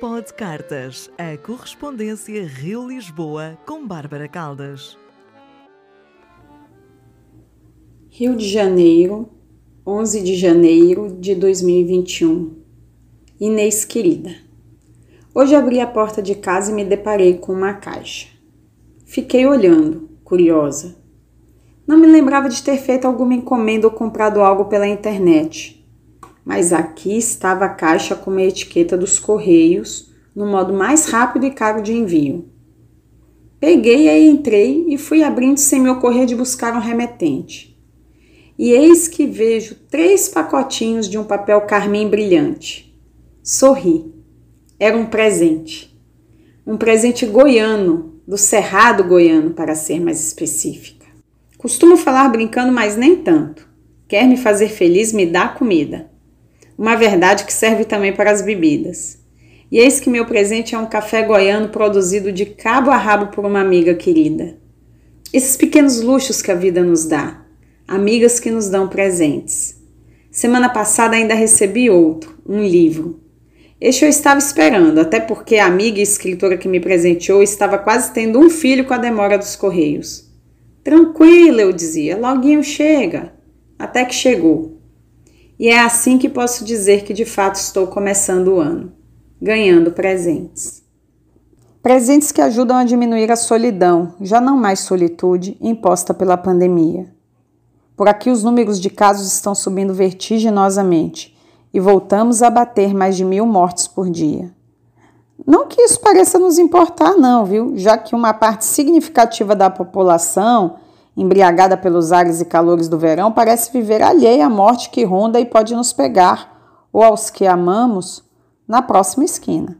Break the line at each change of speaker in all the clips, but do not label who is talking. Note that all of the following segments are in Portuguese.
Pod Cartas, a correspondência Rio-Lisboa com Bárbara Caldas.
Rio de Janeiro, 11 de janeiro de 2021. Inês querida. Hoje abri a porta de casa e me deparei com uma caixa. Fiquei olhando, curiosa. Não me lembrava de ter feito alguma encomenda ou comprado algo pela internet mas aqui estava a caixa com uma etiqueta dos Correios, no modo mais rápido e caro de envio. Peguei e entrei e fui abrindo sem me ocorrer de buscar um remetente. E eis que vejo três pacotinhos de um papel carmim brilhante. Sorri. Era um presente. Um presente goiano, do Cerrado Goiano, para ser mais específica. Costumo falar brincando, mas nem tanto. Quer me fazer feliz, me dá comida uma verdade que serve também para as bebidas. E eis que meu presente é um café goiano produzido de cabo a rabo por uma amiga querida. Esses pequenos luxos que a vida nos dá, amigas que nos dão presentes. Semana passada ainda recebi outro, um livro. Este eu estava esperando, até porque a amiga e escritora que me presenteou estava quase tendo um filho com a demora dos correios. Tranquila, eu dizia, loguinho chega. Até que chegou. E é assim que posso dizer que de fato estou começando o ano, ganhando presentes. Presentes que ajudam a diminuir a solidão, já não mais solitude, imposta pela pandemia. Por aqui os números de casos estão subindo vertiginosamente e voltamos a bater mais de mil mortes por dia. Não que isso pareça nos importar, não, viu? Já que uma parte significativa da população embriagada pelos ares e calores do verão, parece viver alheia à morte que ronda e pode nos pegar, ou aos que amamos, na próxima esquina.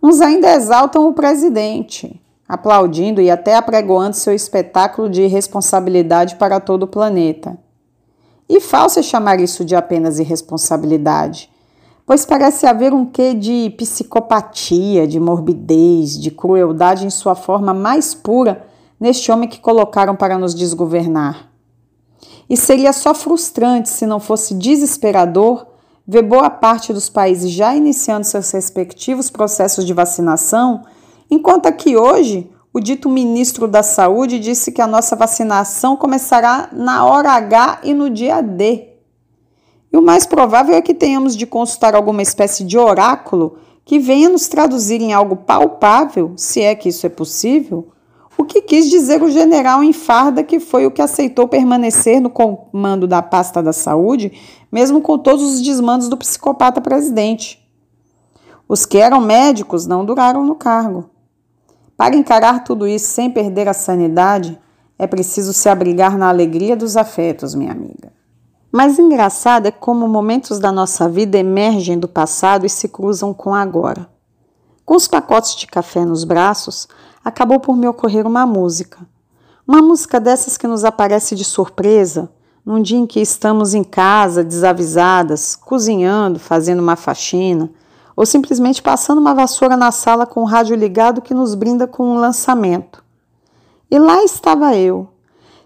Uns ainda exaltam o presidente, aplaudindo e até apregoando seu espetáculo de irresponsabilidade para todo o planeta. E falso é chamar isso de apenas irresponsabilidade, pois parece haver um quê de psicopatia, de morbidez, de crueldade em sua forma mais pura neste homem que colocaram para nos desgovernar. E seria só frustrante, se não fosse desesperador, ver boa parte dos países já iniciando seus respectivos processos de vacinação, enquanto aqui hoje o dito ministro da Saúde disse que a nossa vacinação começará na hora H e no dia D. E o mais provável é que tenhamos de consultar alguma espécie de oráculo que venha nos traduzir em algo palpável, se é que isso é possível, o que quis dizer o general em farda que foi o que aceitou permanecer no comando da pasta da saúde, mesmo com todos os desmandos do psicopata presidente. Os que eram médicos não duraram no cargo. Para encarar tudo isso sem perder a sanidade, é preciso se abrigar na alegria dos afetos, minha amiga. Mas engraçado é como momentos da nossa vida emergem do passado e se cruzam com agora. Com os pacotes de café nos braços, acabou por me ocorrer uma música. Uma música dessas que nos aparece de surpresa, num dia em que estamos em casa, desavisadas, cozinhando, fazendo uma faxina, ou simplesmente passando uma vassoura na sala com o rádio ligado que nos brinda com um lançamento. E lá estava eu,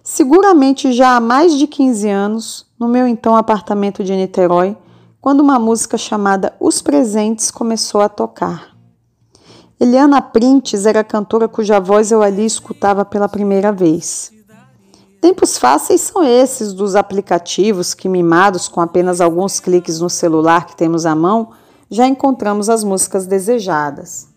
seguramente já há mais de 15 anos, no meu então apartamento de Niterói, quando uma música chamada Os Presentes começou a tocar. Eliana Printes era a cantora cuja voz eu ali escutava pela primeira vez. Tempos fáceis são esses dos aplicativos que, mimados com apenas alguns cliques no celular que temos à mão, já encontramos as músicas desejadas.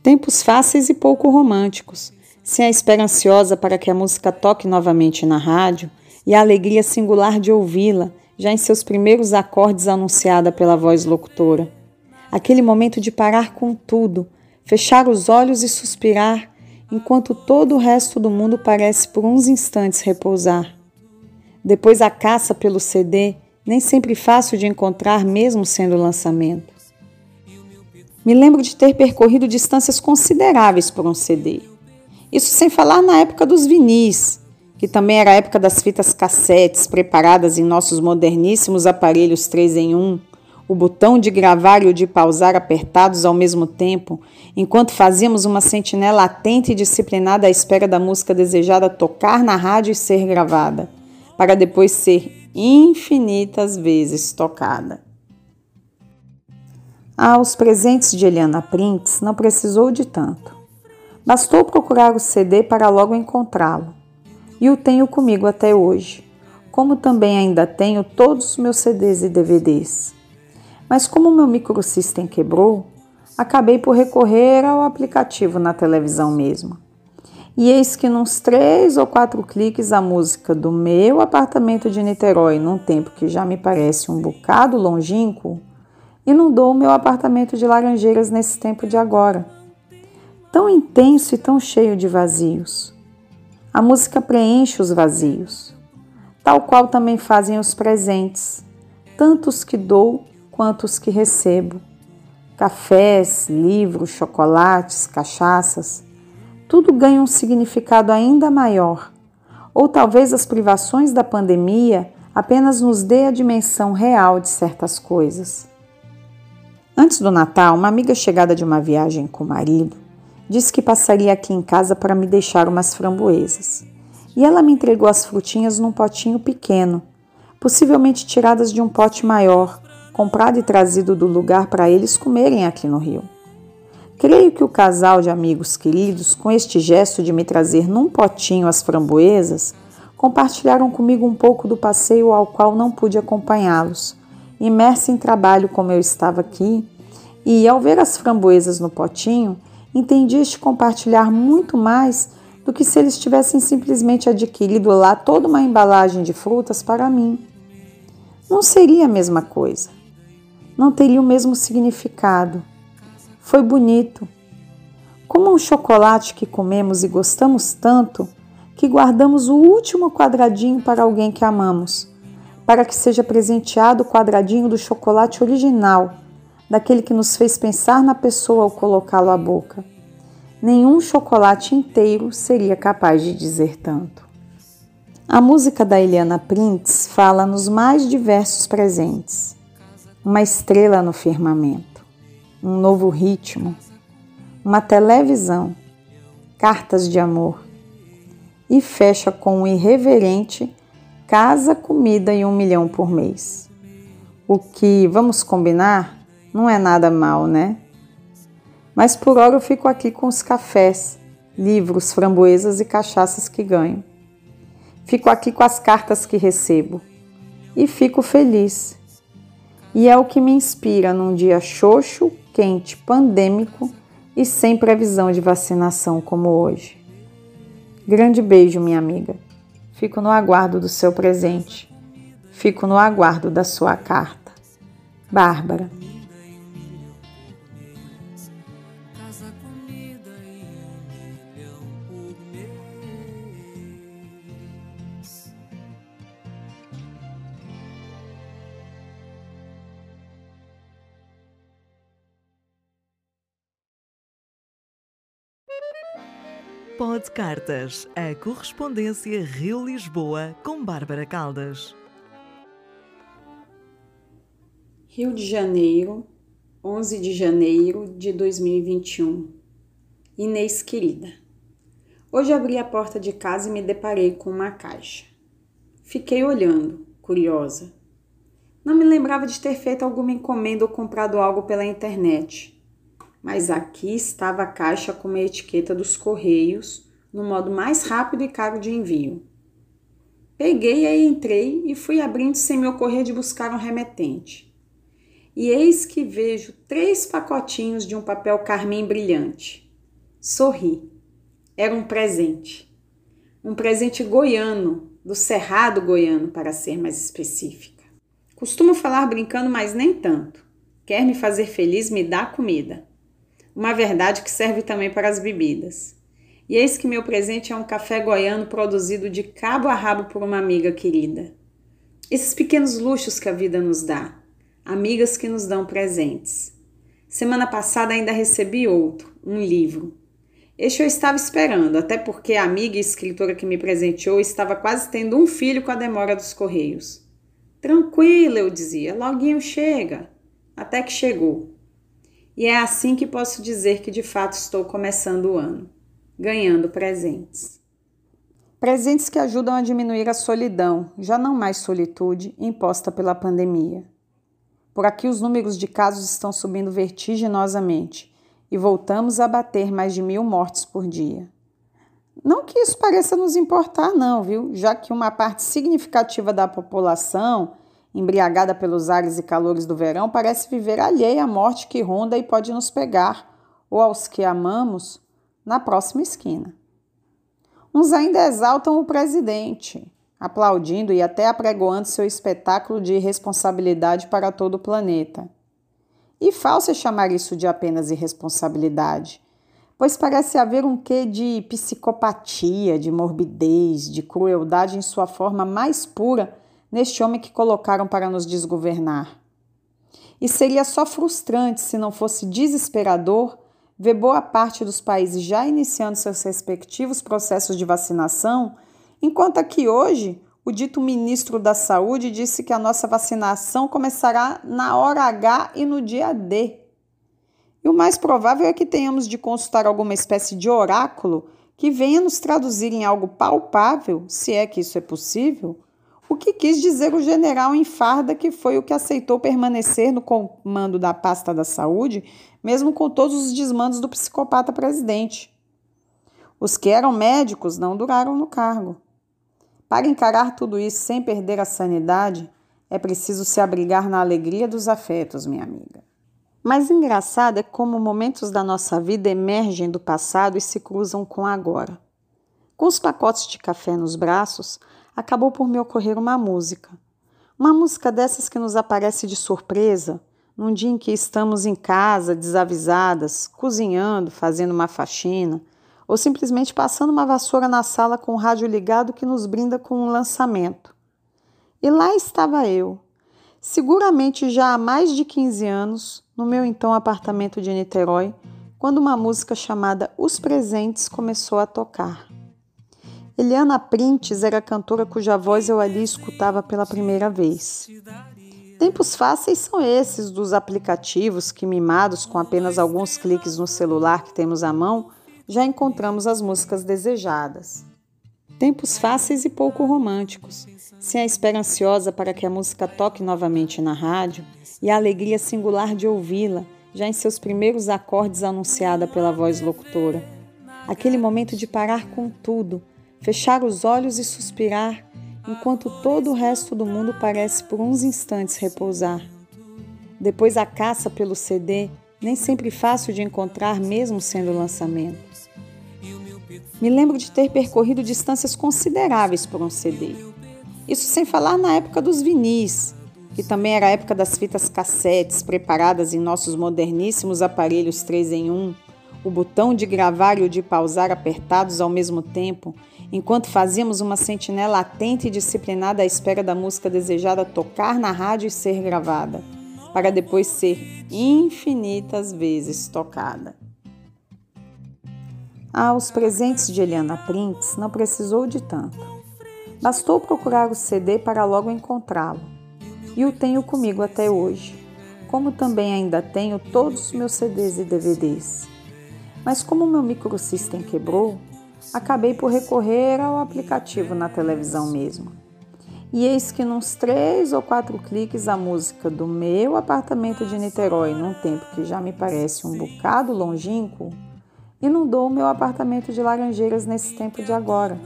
Tempos fáceis e pouco românticos, sem a espera ansiosa para que a música toque novamente na rádio e a alegria singular de ouvi-la, já em seus primeiros acordes anunciada pela voz locutora. Aquele momento de parar com tudo fechar os olhos e suspirar, enquanto todo o resto do mundo parece por uns instantes repousar. Depois a caça pelo CD, nem sempre fácil de encontrar, mesmo sendo lançamento. Me lembro de ter percorrido distâncias consideráveis por um CD. Isso sem falar na época dos vinis, que também era a época das fitas cassetes preparadas em nossos moderníssimos aparelhos 3 em 1, o botão de gravar e o de pausar apertados ao mesmo tempo, enquanto fazíamos uma sentinela atenta e disciplinada à espera da música desejada tocar na rádio e ser gravada, para depois ser infinitas vezes tocada. Ah, os presentes de Eliana Prints não precisou de tanto. Bastou procurar o CD para logo encontrá-lo. E o tenho comigo até hoje, como também ainda tenho todos os meus CDs e DVDs. Mas como meu microsystem quebrou, acabei por recorrer ao aplicativo na televisão mesmo. E eis que, nos três ou quatro cliques, a música do meu apartamento de Niterói, num tempo que já me parece um bocado longínquo, inundou o meu apartamento de Laranjeiras nesse tempo de agora. Tão intenso e tão cheio de vazios. A música preenche os vazios, tal qual também fazem os presentes, tanto os que dou quanto os que recebo cafés, livros, chocolates, cachaças, tudo ganha um significado ainda maior. Ou talvez as privações da pandemia apenas nos dê a dimensão real de certas coisas. Antes do Natal, uma amiga chegada de uma viagem com o marido disse que passaria aqui em casa para me deixar umas framboesas. E ela me entregou as frutinhas num potinho pequeno, possivelmente tiradas de um pote maior, comprado e trazido do lugar para eles comerem aqui no Rio. Creio que o casal de amigos queridos, com este gesto de me trazer num potinho as framboesas, compartilharam comigo um pouco do passeio ao qual não pude acompanhá-los, imersa em trabalho como eu estava aqui, e ao ver as framboesas no potinho, entendi este compartilhar muito mais do que se eles tivessem simplesmente adquirido lá toda uma embalagem de frutas para mim. Não seria a mesma coisa não teria o mesmo significado. Foi bonito. Como um chocolate que comemos e gostamos tanto que guardamos o último quadradinho para alguém que amamos, para que seja presenteado o quadradinho do chocolate original, daquele que nos fez pensar na pessoa ao colocá-lo à boca. Nenhum chocolate inteiro seria capaz de dizer tanto. A música da Eliana Prints fala nos mais diversos presentes uma estrela no firmamento, um novo ritmo, uma televisão, cartas de amor. E fecha com um irreverente casa, comida e um milhão por mês. O que, vamos combinar, não é nada mal, né? Mas por hora eu fico aqui com os cafés, livros, framboesas e cachaças que ganho. Fico aqui com as cartas que recebo. E fico feliz e é o que me inspira num dia xoxo, quente, pandêmico e sem previsão de vacinação como hoje. Grande beijo, minha amiga. Fico no aguardo do seu presente. Fico no aguardo da sua carta. Bárbara.
Pod Cartas, a correspondência Rio-Lisboa com Bárbara Caldas.
Rio de Janeiro, 11 de janeiro de 2021. Inês querida. Hoje abri a porta de casa e me deparei com uma caixa. Fiquei olhando, curiosa. Não me lembrava de ter feito alguma encomenda ou comprado algo pela internet mas aqui estava a caixa com a etiqueta dos Correios, no modo mais rápido e caro de envio. Peguei e entrei e fui abrindo sem me ocorrer de buscar um remetente. E eis que vejo três pacotinhos de um papel carmim brilhante. Sorri. Era um presente. Um presente goiano, do Cerrado Goiano, para ser mais específica. Costumo falar brincando, mas nem tanto. Quer me fazer feliz, me dá comida uma verdade que serve também para as bebidas. E eis que meu presente é um café goiano produzido de cabo a rabo por uma amiga querida. Esses pequenos luxos que a vida nos dá, amigas que nos dão presentes. Semana passada ainda recebi outro, um livro. Este eu estava esperando, até porque a amiga e escritora que me presenteou estava quase tendo um filho com a demora dos correios. Tranquila, eu dizia, loguinho chega. Até que chegou. E é assim que posso dizer que de fato estou começando o ano, ganhando presentes. Presentes que ajudam a diminuir a solidão, já não mais solitude, imposta pela pandemia. Por aqui os números de casos estão subindo vertiginosamente e voltamos a bater mais de mil mortes por dia. Não que isso pareça nos importar, não, viu? Já que uma parte significativa da população, embriagada pelos ares e calores do verão, parece viver alheia à morte que ronda e pode nos pegar, ou aos que amamos, na próxima esquina. Uns ainda exaltam o presidente, aplaudindo e até apregoando seu espetáculo de irresponsabilidade para todo o planeta. E falso é chamar isso de apenas irresponsabilidade, pois parece haver um quê de psicopatia, de morbidez, de crueldade em sua forma mais pura neste homem que colocaram para nos desgovernar. E seria só frustrante se não fosse desesperador ver boa parte dos países já iniciando seus respectivos processos de vacinação Enquanto aqui hoje, o dito ministro da Saúde disse que a nossa vacinação começará na hora H e no dia D. E o mais provável é que tenhamos de consultar alguma espécie de oráculo que venha nos traduzir em algo palpável, se é que isso é possível, o que quis dizer o general em farda que foi o que aceitou permanecer no comando da pasta da saúde, mesmo com todos os desmandos do psicopata presidente. Os que eram médicos não duraram no cargo. Para encarar tudo isso sem perder a sanidade, é preciso se abrigar na alegria dos afetos, minha amiga. Mas engraçado é como momentos da nossa vida emergem do passado e se cruzam com agora. Com os pacotes de café nos braços, acabou por me ocorrer uma música. Uma música dessas que nos aparece de surpresa, num dia em que estamos em casa, desavisadas, cozinhando, fazendo uma faxina, ou simplesmente passando uma vassoura na sala com o rádio ligado que nos brinda com um lançamento. E lá estava eu, seguramente já há mais de 15 anos, no meu então apartamento de Niterói, quando uma música chamada Os Presentes começou a tocar. Eliana Printes era a cantora cuja voz eu ali escutava pela primeira vez. Tempos fáceis são esses dos aplicativos que, mimados com apenas alguns cliques no celular que temos à mão, já encontramos as músicas desejadas. Tempos fáceis e pouco românticos, sem a espera ansiosa para que a música toque novamente na rádio e a alegria singular de ouvi-la, já em seus primeiros acordes anunciada pela voz locutora. Aquele momento de parar com tudo, fechar os olhos e suspirar, enquanto todo o resto do mundo parece por uns instantes repousar. Depois a caça pelo CD, nem sempre fácil de encontrar, mesmo sendo lançamento. Me lembro de ter percorrido distâncias consideráveis por um CD. Isso sem falar na época dos vinis, que também era a época das fitas cassetes preparadas em nossos moderníssimos aparelhos 3 em 1, o botão de gravar e o de pausar apertados ao mesmo tempo, enquanto fazíamos uma sentinela atenta e disciplinada à espera da música desejada tocar na rádio e ser gravada, para depois ser infinitas vezes tocada. Aos presentes de Eliana Prince não precisou de tanto. Bastou procurar o CD para logo encontrá-lo. E o tenho comigo até hoje, como também ainda tenho todos os meus CDs e DVDs. Mas como meu microsystem quebrou, acabei por recorrer ao aplicativo na televisão mesmo. E eis que nos três ou quatro cliques a música do meu apartamento de Niterói, num tempo que já me parece um bocado longínquo, inundou o meu apartamento de laranjeiras nesse tempo de agora,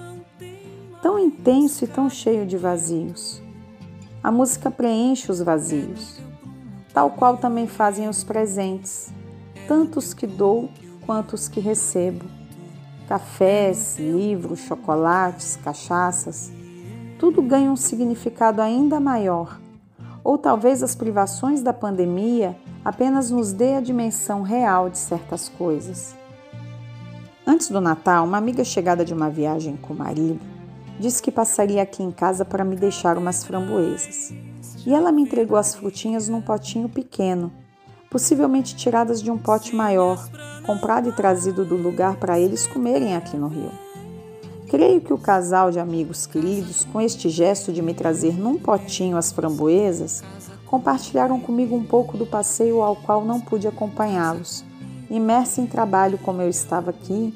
tão intenso e tão cheio de vazios. A música preenche os vazios, tal qual também fazem os presentes, tanto os que dou quanto os que recebo. Cafés, livros, chocolates, cachaças, tudo ganha um significado ainda maior. Ou talvez as privações da pandemia apenas nos dê a dimensão real de certas coisas. Antes do Natal, uma amiga chegada de uma viagem com o marido disse que passaria aqui em casa para me deixar umas framboesas. E ela me entregou as frutinhas num potinho pequeno, possivelmente tiradas de um pote maior, comprado e trazido do lugar para eles comerem aqui no Rio. Creio que o casal de amigos queridos, com este gesto de me trazer num potinho as framboesas, compartilharam comigo um pouco do passeio ao qual não pude acompanhá-los imersa em trabalho como eu estava aqui,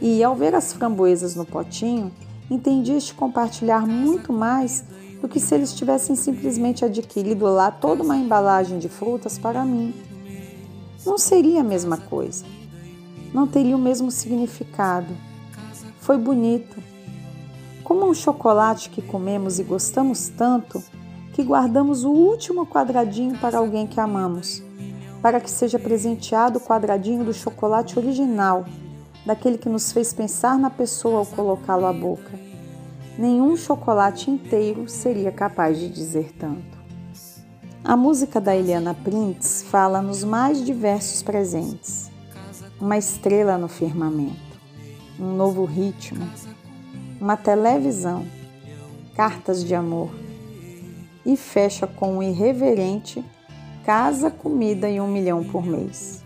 e ao ver as framboesas no potinho, entendi este compartilhar muito mais do que se eles tivessem simplesmente adquirido lá toda uma embalagem de frutas para mim. Não seria a mesma coisa. Não teria o mesmo significado. Foi bonito. Como um chocolate que comemos e gostamos tanto que guardamos o último quadradinho para alguém que amamos, para que seja presenteado o quadradinho do chocolate original, daquele que nos fez pensar na pessoa ao colocá-lo à boca nenhum chocolate inteiro seria capaz de dizer tanto. A música da Eliana Prince fala nos mais diversos presentes. Uma estrela no firmamento, um novo ritmo, uma televisão, cartas de amor. E fecha com um irreverente casa, comida e um milhão por mês.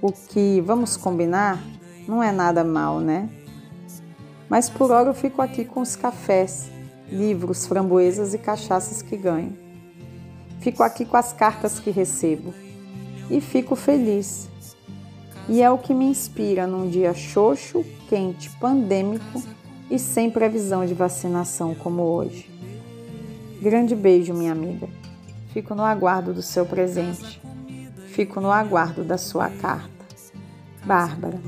O que, vamos combinar, não é nada mal, né? Mas por hora eu fico aqui com os cafés, livros, framboesas e cachaças que ganho. Fico aqui com as cartas que recebo e fico feliz. E é o que me inspira num dia xoxo, quente, pandêmico e sem previsão de vacinação como hoje. Grande beijo, minha amiga. Fico no aguardo do seu presente. Fico no aguardo da sua carta. Bárbara.